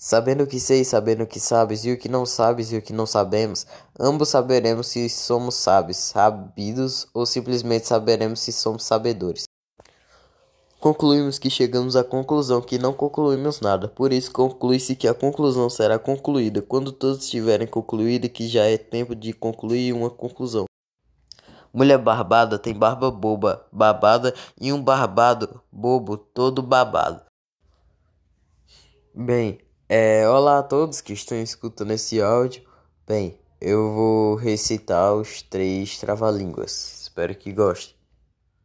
Sabendo o que sei, sabendo o que sabes, e o que não sabes e o que não sabemos, ambos saberemos se somos sábios, sabidos, ou simplesmente saberemos se somos sabedores. Concluímos que chegamos à conclusão que não concluímos nada, por isso conclui-se que a conclusão será concluída quando todos tiverem concluído e que já é tempo de concluir uma conclusão. Mulher barbada tem barba boba, babada, e um barbado bobo todo babado. Bem, é, olá a todos que estão escutando esse áudio. Bem, eu vou recitar os três trava-línguas. Espero que gostem.